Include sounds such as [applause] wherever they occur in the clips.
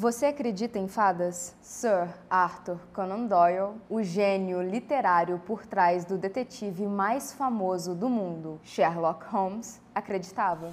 Você acredita em fadas? Sir Arthur Conan Doyle, o gênio literário por trás do detetive mais famoso do mundo, Sherlock Holmes, acreditava.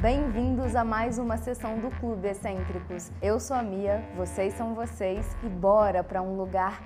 Bem-vindos a mais uma sessão do Clube Excêntricos. Eu sou a Mia, vocês são vocês e bora para um lugar.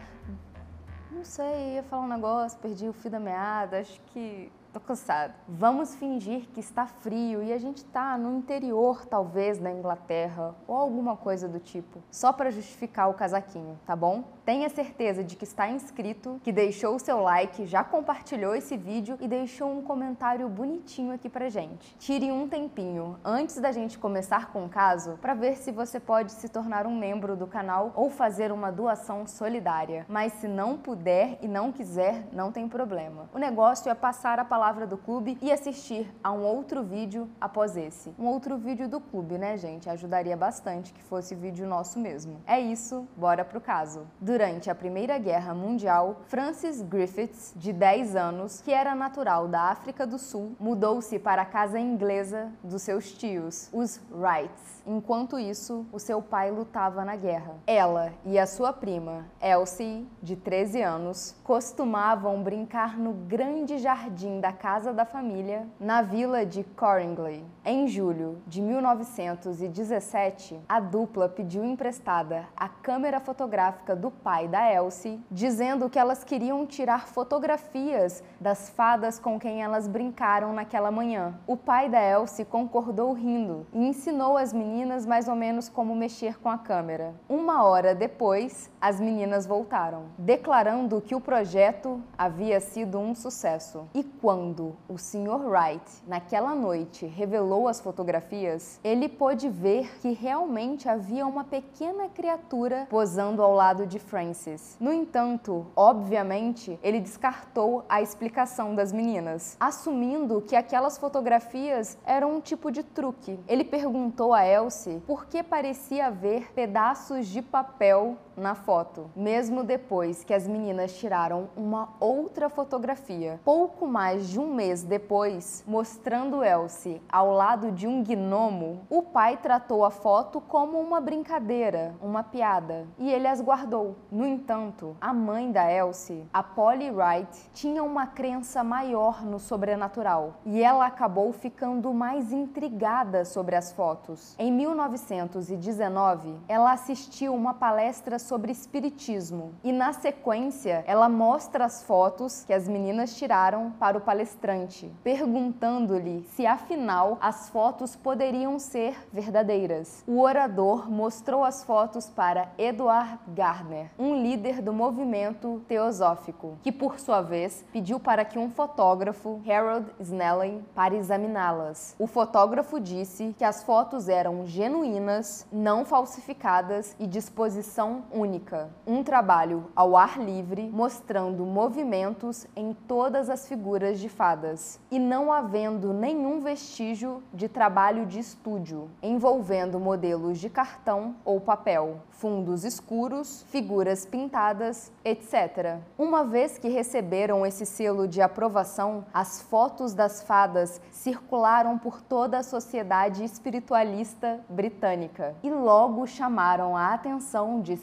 Não sei, ia falar um negócio, perdi o fio da meada, acho que Tô cansado. Vamos fingir que está frio e a gente tá no interior, talvez, da Inglaterra ou alguma coisa do tipo, só para justificar o casaquinho, tá bom? Tenha certeza de que está inscrito, que deixou o seu like, já compartilhou esse vídeo e deixou um comentário bonitinho aqui pra gente. Tire um tempinho antes da gente começar com o caso para ver se você pode se tornar um membro do canal ou fazer uma doação solidária. Mas se não puder e não quiser, não tem problema. O negócio é passar a palavra palavra do clube e assistir a um outro vídeo após esse. Um outro vídeo do clube, né, gente? Ajudaria bastante que fosse vídeo nosso mesmo. É isso, bora pro caso. Durante a Primeira Guerra Mundial, Francis Griffiths, de 10 anos, que era natural da África do Sul, mudou-se para a casa inglesa dos seus tios, os Wrights. Enquanto isso, o seu pai lutava na guerra. Ela e a sua prima, Elsie, de 13 anos, costumavam brincar no grande jardim da da casa da família na vila de Coringley. Em julho de 1917, a dupla pediu emprestada a câmera fotográfica do pai da Elsie, dizendo que elas queriam tirar fotografias das fadas com quem elas brincaram naquela manhã. O pai da Elsie concordou rindo e ensinou as meninas mais ou menos como mexer com a câmera. Uma hora depois, as meninas voltaram, declarando que o projeto havia sido um sucesso. E quando quando o Sr. Wright, naquela noite, revelou as fotografias, ele pôde ver que realmente havia uma pequena criatura posando ao lado de Francis. No entanto, obviamente, ele descartou a explicação das meninas, assumindo que aquelas fotografias eram um tipo de truque. Ele perguntou a Elsie por que parecia haver pedaços de papel na foto, mesmo depois que as meninas tiraram uma outra fotografia, pouco mais de um mês depois, mostrando Elsie ao lado de um gnomo, o pai tratou a foto como uma brincadeira, uma piada, e ele as guardou. No entanto, a mãe da Elsie, a Polly Wright, tinha uma crença maior no sobrenatural e ela acabou ficando mais intrigada sobre as fotos. Em 1919, ela assistiu uma palestra sobre espiritismo e, na sequência, ela mostra as fotos que as meninas tiraram para o palestrante, perguntando-lhe se afinal as fotos poderiam ser verdadeiras. O orador mostrou as fotos para Edward Gardner, um líder do movimento teosófico, que por sua vez pediu para que um fotógrafo, Harold Snelling, para examiná-las. O fotógrafo disse que as fotos eram genuínas, não falsificadas e de exposição única. Um trabalho ao ar livre mostrando movimentos em todas as figuras de fadas, e não havendo nenhum vestígio de trabalho de estúdio, envolvendo modelos de cartão ou papel, fundos escuros, figuras pintadas, etc. Uma vez que receberam esse selo de aprovação, as fotos das fadas circularam por toda a sociedade espiritualista britânica e logo chamaram a atenção de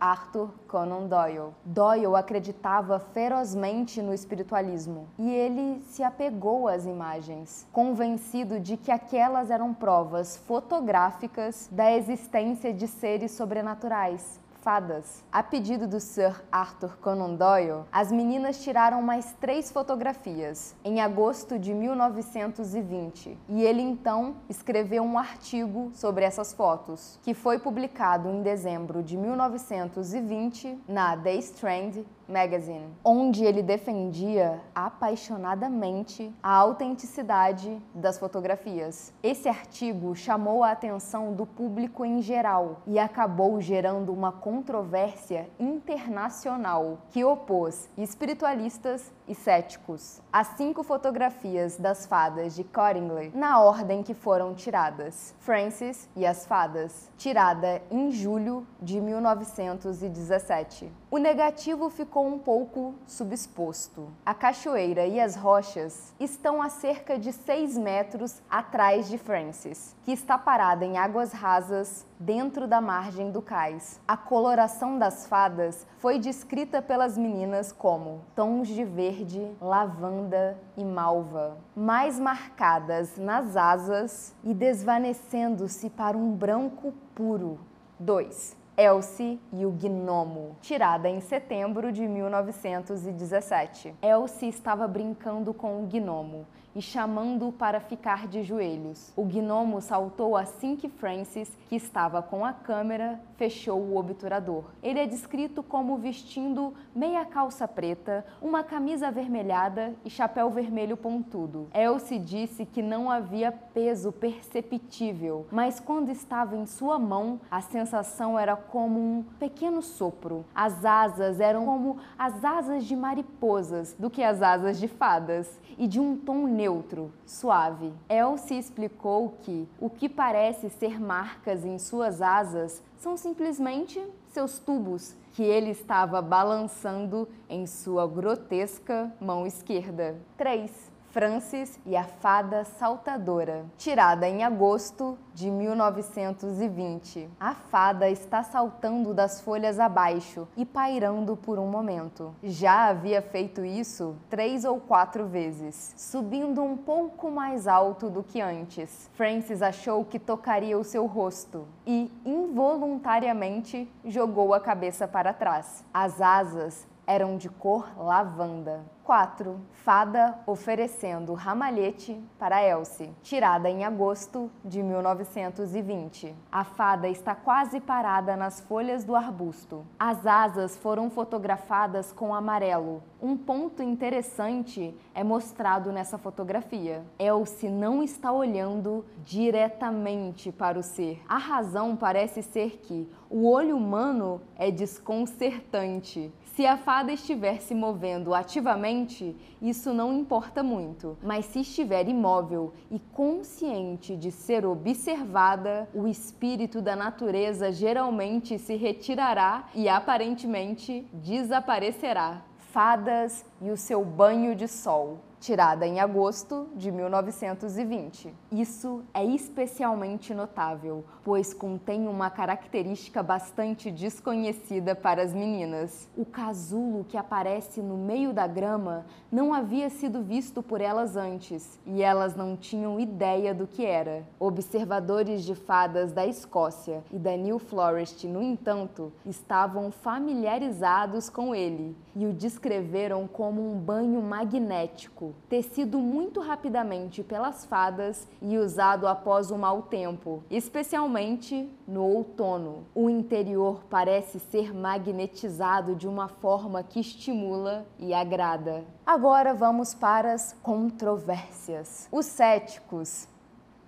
Arthur Conan Doyle. Doyle acreditava ferozmente no espiritualismo e ele se apegou às imagens, convencido de que aquelas eram provas fotográficas da existência de seres sobrenaturais fadas. A pedido do Sir Arthur Conan Doyle, as meninas tiraram mais três fotografias em agosto de 1920 e ele então escreveu um artigo sobre essas fotos, que foi publicado em dezembro de 1920 na The Strand Magazine, onde ele defendia apaixonadamente a autenticidade das fotografias. Esse artigo chamou a atenção do público em geral e acabou gerando uma controvérsia internacional que opôs espiritualistas e céticos. As cinco fotografias das fadas de Cottingley na ordem que foram tiradas. Francis e as fadas, tirada em julho de 1917. O negativo ficou ficou um pouco subexposto. A cachoeira e as rochas estão a cerca de 6 metros atrás de Francis, que está parada em águas rasas dentro da margem do cais. A coloração das fadas foi descrita pelas meninas como tons de verde, lavanda e malva, mais marcadas nas asas e desvanecendo-se para um branco puro. 2. Elsie e o Gnomo, tirada em setembro de 1917. Elsie estava brincando com o gnomo e chamando-o para ficar de joelhos. O gnomo saltou assim que Francis, que estava com a câmera, fechou o obturador. Ele é descrito como vestindo meia calça preta, uma camisa avermelhada e chapéu vermelho pontudo. Elsie disse que não havia peso perceptível, mas quando estava em sua mão, a sensação era como um pequeno sopro. As asas eram como as asas de mariposas do que as asas de fadas e de um tom neutro, suave. Elsie explicou que o que parece ser marcas em suas asas são simplesmente seus tubos que ele estava balançando em sua grotesca mão esquerda. 3. Francis e a Fada Saltadora, tirada em agosto de 1920. A fada está saltando das folhas abaixo e pairando por um momento. Já havia feito isso três ou quatro vezes, subindo um pouco mais alto do que antes. Francis achou que tocaria o seu rosto e, involuntariamente, jogou a cabeça para trás. As asas eram de cor lavanda. 4. Fada oferecendo ramalhete para Elsie, tirada em agosto de 1920. A fada está quase parada nas folhas do arbusto. As asas foram fotografadas com amarelo. Um ponto interessante é mostrado nessa fotografia. Elsie não está olhando diretamente para o ser. A razão parece ser que o olho humano é desconcertante. Se a fada estiver se movendo ativamente, isso não importa muito, mas se estiver imóvel e consciente de ser observada, o espírito da natureza geralmente se retirará e aparentemente desaparecerá. Fadas e o seu banho de sol tirada em agosto de 1920. Isso é especialmente notável, pois contém uma característica bastante desconhecida para as meninas. O casulo que aparece no meio da grama não havia sido visto por elas antes e elas não tinham ideia do que era. Observadores de fadas da Escócia e da New Forest, no entanto, estavam familiarizados com ele e o descreveram como um banho magnético tecido muito rapidamente pelas fadas e usado após o mau tempo, especialmente no outono. O interior parece ser magnetizado de uma forma que estimula e agrada. Agora vamos para as controvérsias. Os céticos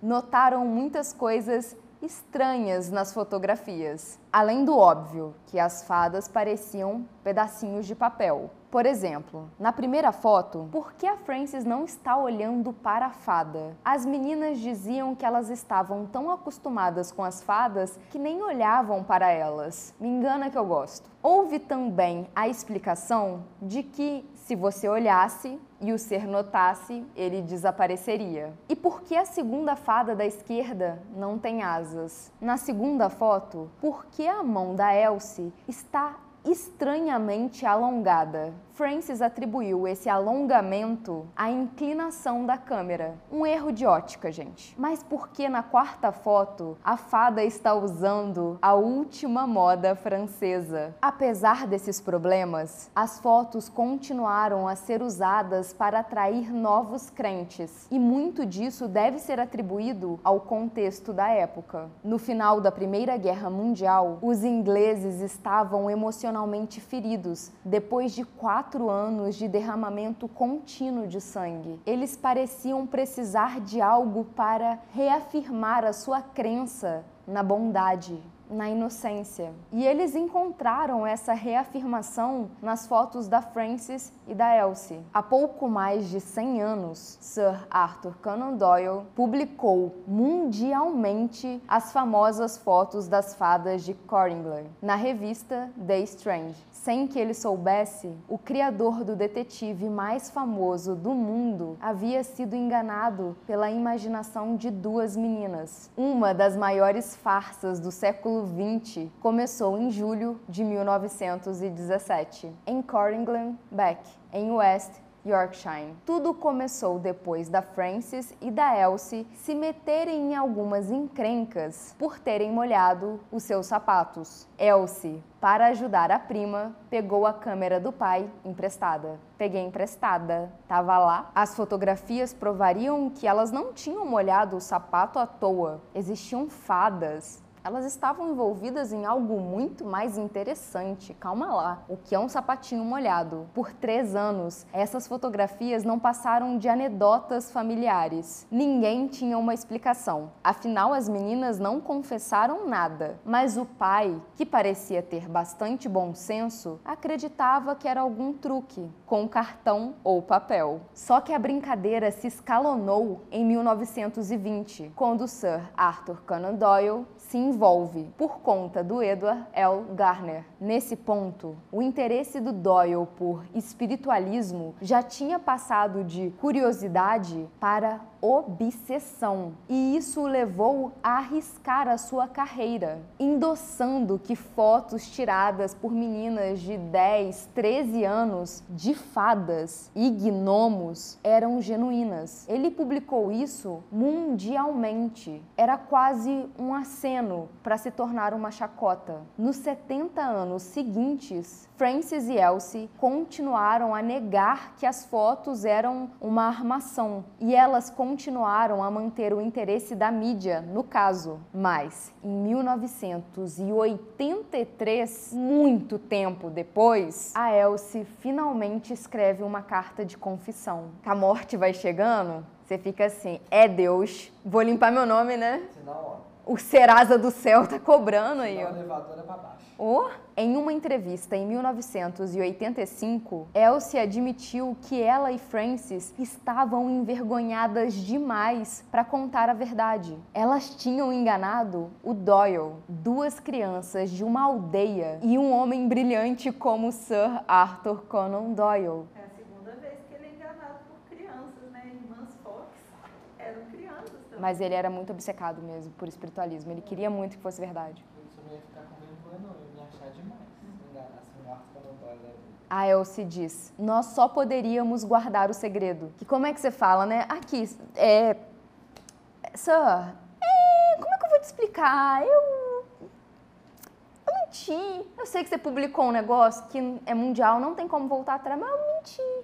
notaram muitas coisas estranhas nas fotografias, além do óbvio que as fadas pareciam pedacinhos de papel. Por exemplo, na primeira foto, por que a Frances não está olhando para a fada? As meninas diziam que elas estavam tão acostumadas com as fadas que nem olhavam para elas. Me engana que eu gosto. Houve também a explicação de que se você olhasse e o ser notasse, ele desapareceria. E por que a segunda fada da esquerda não tem asas? Na segunda foto, por que a mão da Elsie está estranhamente alongada. Francis atribuiu esse alongamento à inclinação da câmera. Um erro de ótica, gente. Mas por que na quarta foto a fada está usando a última moda francesa? Apesar desses problemas, as fotos continuaram a ser usadas para atrair novos crentes, e muito disso deve ser atribuído ao contexto da época. No final da Primeira Guerra Mundial, os ingleses estavam emocionalmente feridos depois de quatro quatro anos de derramamento contínuo de sangue. Eles pareciam precisar de algo para reafirmar a sua crença na bondade, na inocência. E eles encontraram essa reafirmação nas fotos da Frances e da Elsie. Há pouco mais de 100 anos, Sir Arthur Conan Doyle publicou mundialmente as famosas fotos das fadas de Coringer na revista The Strange. Sem que ele soubesse, o criador do detetive mais famoso do mundo havia sido enganado pela imaginação de duas meninas. Uma das maiores farsas do século XX começou em julho de 1917, em Corrington Beck, em West Yorkshire. Tudo começou depois da Frances e da Elsie se meterem em algumas encrencas por terem molhado os seus sapatos. Elsie, para ajudar a prima, pegou a câmera do pai emprestada. Peguei emprestada, tava lá. As fotografias provariam que elas não tinham molhado o sapato à toa. Existiam fadas elas estavam envolvidas em algo muito mais interessante. Calma lá. O que é um sapatinho molhado? Por três anos, essas fotografias não passaram de anedotas familiares. Ninguém tinha uma explicação. Afinal, as meninas não confessaram nada. Mas o pai, que parecia ter bastante bom senso, acreditava que era algum truque, com cartão ou papel. Só que a brincadeira se escalonou em 1920, quando Sir Arthur Conan Doyle se envolve por conta do Edward L. Garner. Nesse ponto, o interesse do Doyle por espiritualismo já tinha passado de curiosidade para obsessão. E isso o levou a arriscar a sua carreira, endossando que fotos tiradas por meninas de 10, 13 anos de fadas e gnomos eram genuínas. Ele publicou isso mundialmente. Era quase um aceno para se tornar uma chacota. Nos 70 anos seguintes, Francis e Elsie continuaram a negar que as fotos eram uma armação e elas continuaram a manter o interesse da mídia no caso. Mas, em 1983, muito tempo depois, a Elsie finalmente escreve uma carta de confissão. A morte vai chegando, você fica assim: é Deus, vou limpar meu nome, né? O Serasa do céu tá cobrando aí, ó. elevadora pra baixo. Oh, em uma entrevista em 1985, Elsie admitiu que ela e Francis estavam envergonhadas demais para contar a verdade. Elas tinham enganado o Doyle, duas crianças de uma aldeia e um homem brilhante como Sir Arthur Conan Doyle. É a segunda vez que ele é enganado por crianças, né? Irmãs Fox eram crianças também. Mas ele era muito obcecado mesmo por espiritualismo. Ele queria muito que fosse verdade. Eu isso não ia ficar não. Eu ia me achar demais. Se enganasse um Arthur Conan Doyle da vida. A Elsie diz: Nós só poderíamos guardar o segredo. Que como é que você fala, né? Aqui, é. Sir, é, como é que eu vou te explicar? Eu. Eu menti. Eu sei que você publicou um negócio que é mundial, não tem como voltar atrás, mas eu menti.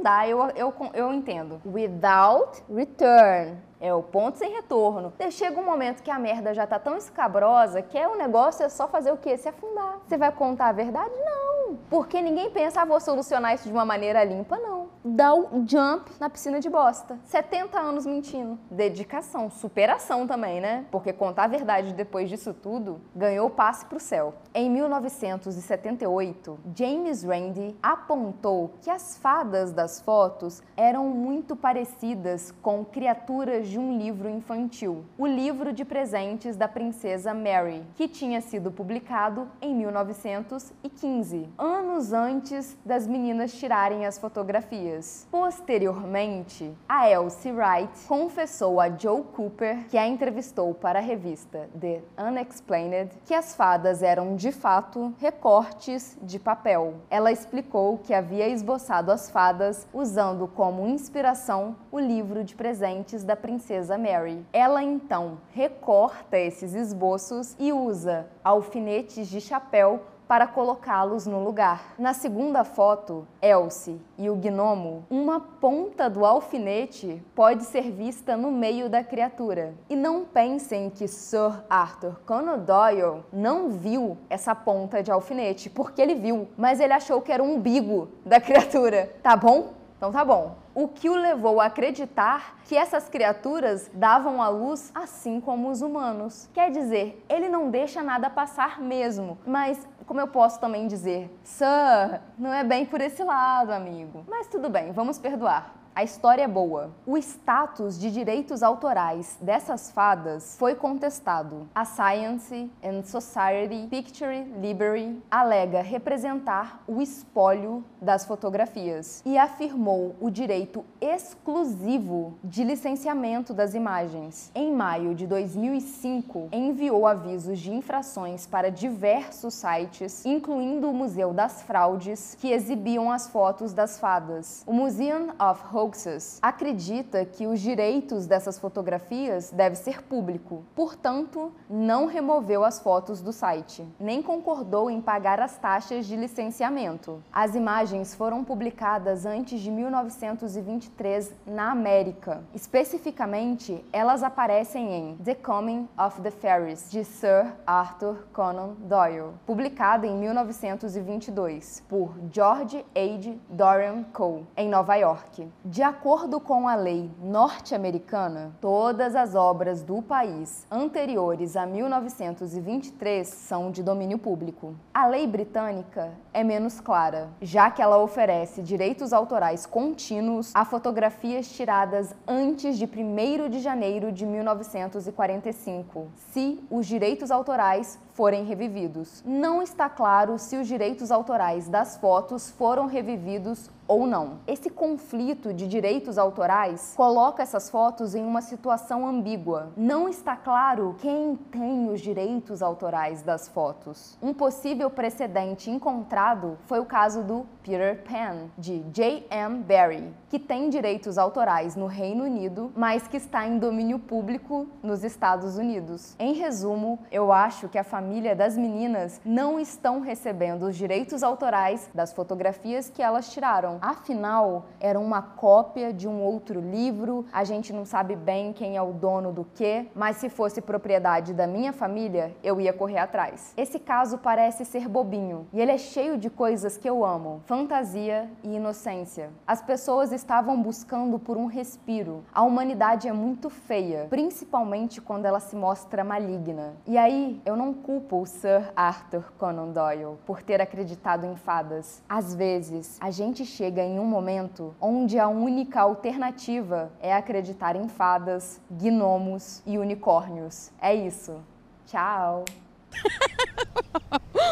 Não dá, eu, eu, eu entendo. Without return. É o ponto sem retorno. Chega um momento que a merda já tá tão escabrosa que é o negócio é só fazer o quê? Se afundar. Você vai contar a verdade? Não. Porque ninguém pensa, ah, vou solucionar isso de uma maneira limpa, não. Dá o jump na piscina de bosta. 70 anos mentindo. Dedicação, superação também, né? Porque contar a verdade depois disso tudo ganhou o passe pro céu. Em 1978, James Randi apontou que as fadas das fotos eram muito parecidas com criaturas de um livro infantil, o livro de presentes da princesa Mary, que tinha sido publicado em 1915, anos antes das meninas tirarem as fotografias. Posteriormente, a Elsie Wright confessou a Joe Cooper, que a entrevistou para a revista The Unexplained, que as fadas eram de fato recortes de papel. Ela explicou que havia esboçado as fadas usando como inspiração o livro de presentes da princesa Mary. Ela então recorta esses esboços e usa alfinetes de chapéu para colocá-los no lugar. Na segunda foto, Elsie e o gnomo, uma ponta do alfinete pode ser vista no meio da criatura. E não pensem que Sir Arthur Conan Doyle não viu essa ponta de alfinete, porque ele viu, mas ele achou que era o umbigo da criatura, tá bom? Então tá bom. O que o levou a acreditar que essas criaturas davam à luz assim como os humanos. Quer dizer, ele não deixa nada passar mesmo. Mas como eu posso também dizer, Sir, não é bem por esse lado, amigo. Mas tudo bem, vamos perdoar. A história é boa. O status de direitos autorais dessas fadas foi contestado. A Science and Society Picture Library alega representar o espólio das fotografias e afirmou o direito exclusivo de licenciamento das imagens. Em maio de 2005, enviou avisos de infrações para diversos sites, incluindo o Museu das Fraudes, que exibiam as fotos das fadas. O Museum of Hoaxes acredita que os direitos dessas fotografias devem ser público, portanto, não removeu as fotos do site, nem concordou em pagar as taxas de licenciamento. As imagens foram publicadas antes de 1923 na América. Especificamente, elas aparecem em The Coming of the Fairies, de Sir Arthur Conan Doyle, publicada em 1922 por George H. Dorian Cole, em Nova York. De acordo com a lei norte-americana, todas as obras do país anteriores a 1923 são de domínio público. A lei britânica é menos clara, já que ela oferece direitos autorais contínuos a fotografias tiradas antes de 1 de janeiro de 1945, se os direitos autorais forem revividos. Não está claro se os direitos autorais das fotos foram revividos ou não. Esse conflito de direitos autorais coloca essas fotos em uma situação ambígua. Não está claro quem tem os direitos autorais das fotos. Um possível precedente encontrado foi o caso do Peter Pan, de J.M. Barrie, que tem direitos autorais no Reino Unido, mas que está em domínio público nos Estados Unidos. Em resumo, eu acho que a família das meninas não estão recebendo os direitos autorais das fotografias que elas tiraram. Afinal, era uma cópia de um outro livro, a gente não sabe bem quem é o dono do que, mas se fosse propriedade da minha família, eu ia correr atrás. Esse caso parece ser bobinho e ele é cheio de coisas que eu amo: fantasia e inocência. As pessoas estavam buscando por um respiro. A humanidade é muito feia, principalmente quando ela se mostra maligna. E aí, eu não culpo o Sir Arthur Conan Doyle por ter acreditado em fadas. Às vezes, a gente chega chega em um momento onde a única alternativa é acreditar em fadas, gnomos e unicórnios. É isso. Tchau! [laughs]